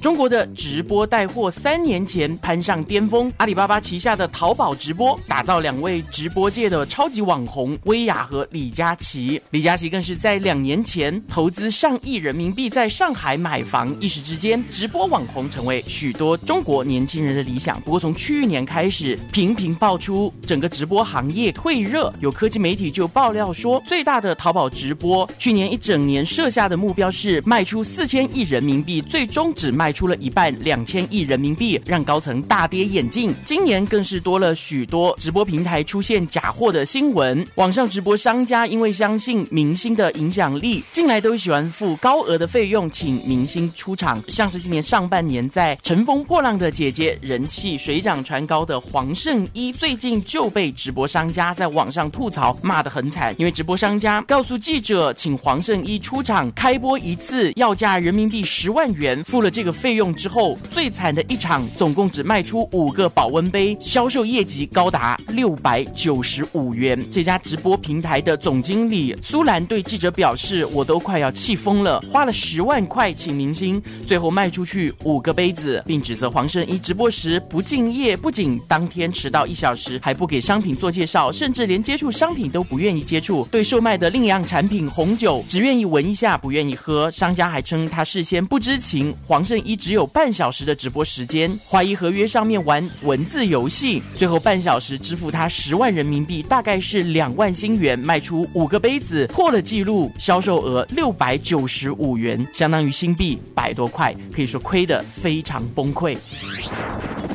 中国的直播带货三年前攀上巅峰，阿里巴巴旗下的淘宝直播打造两位直播界的超级网红薇娅和李佳琦。李佳琦更是在两年前投资上亿人民币在上海买房，一时之间，直播网红成为许多中国年轻人的理想。不过从去年开始，频频爆出整个直播行业退热，有科技媒体就爆料说，最大的淘宝直播去年一整年设下的目标是卖出四千亿人民币，最终只卖。卖出了一半，两千亿人民币，让高层大跌眼镜。今年更是多了许多直播平台出现假货的新闻。网上直播商家因为相信明星的影响力，近来都喜欢付高额的费用请明星出场。像是今年上半年在《乘风破浪的姐姐》人气水涨船高的黄圣依，最近就被直播商家在网上吐槽骂得很惨，因为直播商家告诉记者，请黄圣依出场开播一次要价人民币十万元，付了这个。费用之后，最惨的一场，总共只卖出五个保温杯，销售业绩高达六百九十五元。这家直播平台的总经理苏兰对记者表示：“我都快要气疯了，花了十万块请明星，最后卖出去五个杯子，并指责黄圣依直播时不敬业，不仅当天迟到一小时，还不给商品做介绍，甚至连接触商品都不愿意接触。对售卖的另一样产品红酒，只愿意闻一下，不愿意喝。商家还称他事先不知情，黄圣。”一只有半小时的直播时间，怀疑合约上面玩文字游戏，最后半小时支付他十万人民币，大概是两万新元，卖出五个杯子，破了记录，销售额六百九十五元，相当于新币百多块，可以说亏得非常崩溃。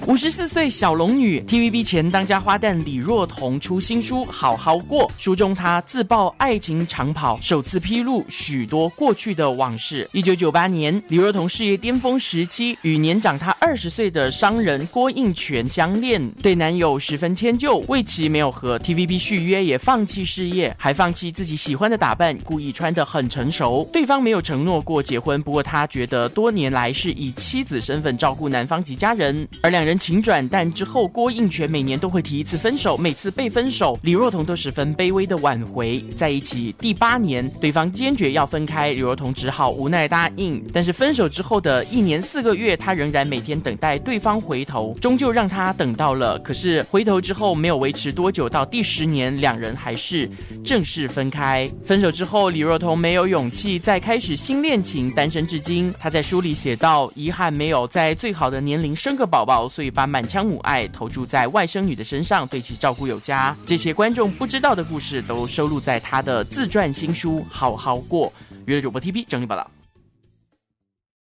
五十四岁小龙女 TVB 前当家花旦李若彤出新书《好好过》，书中她自曝爱情长跑，首次披露许多过去的往事。一九九八年，李若彤事业巅峰时期，与年长她二十岁的商人郭应泉相恋，对男友十分迁就，为其没有和 TVB 续约，也放弃事业，还放弃自己喜欢的打扮，故意穿得很成熟。对方没有承诺过结婚，不过他觉得多年来是以妻子身份照顾男方及家人，而两人。情转淡之后，郭应全每年都会提一次分手，每次被分手，李若彤都十分卑微的挽回。在一起第八年，对方坚决要分开，李若彤只好无奈答应。但是分手之后的一年四个月，他仍然每天等待对方回头，终究让他等到了。可是回头之后没有维持多久，到第十年，两人还是正式分开。分手之后，李若彤没有勇气再开始新恋情，单身至今。他在书里写道：遗憾没有在最好的年龄生个宝宝，所以。以把满腔母爱投注在外甥女的身上，对其照顾有加。这些观众不知道的故事，都收录在他的自传新书《好好过》。娱乐主播 T P 整理报道。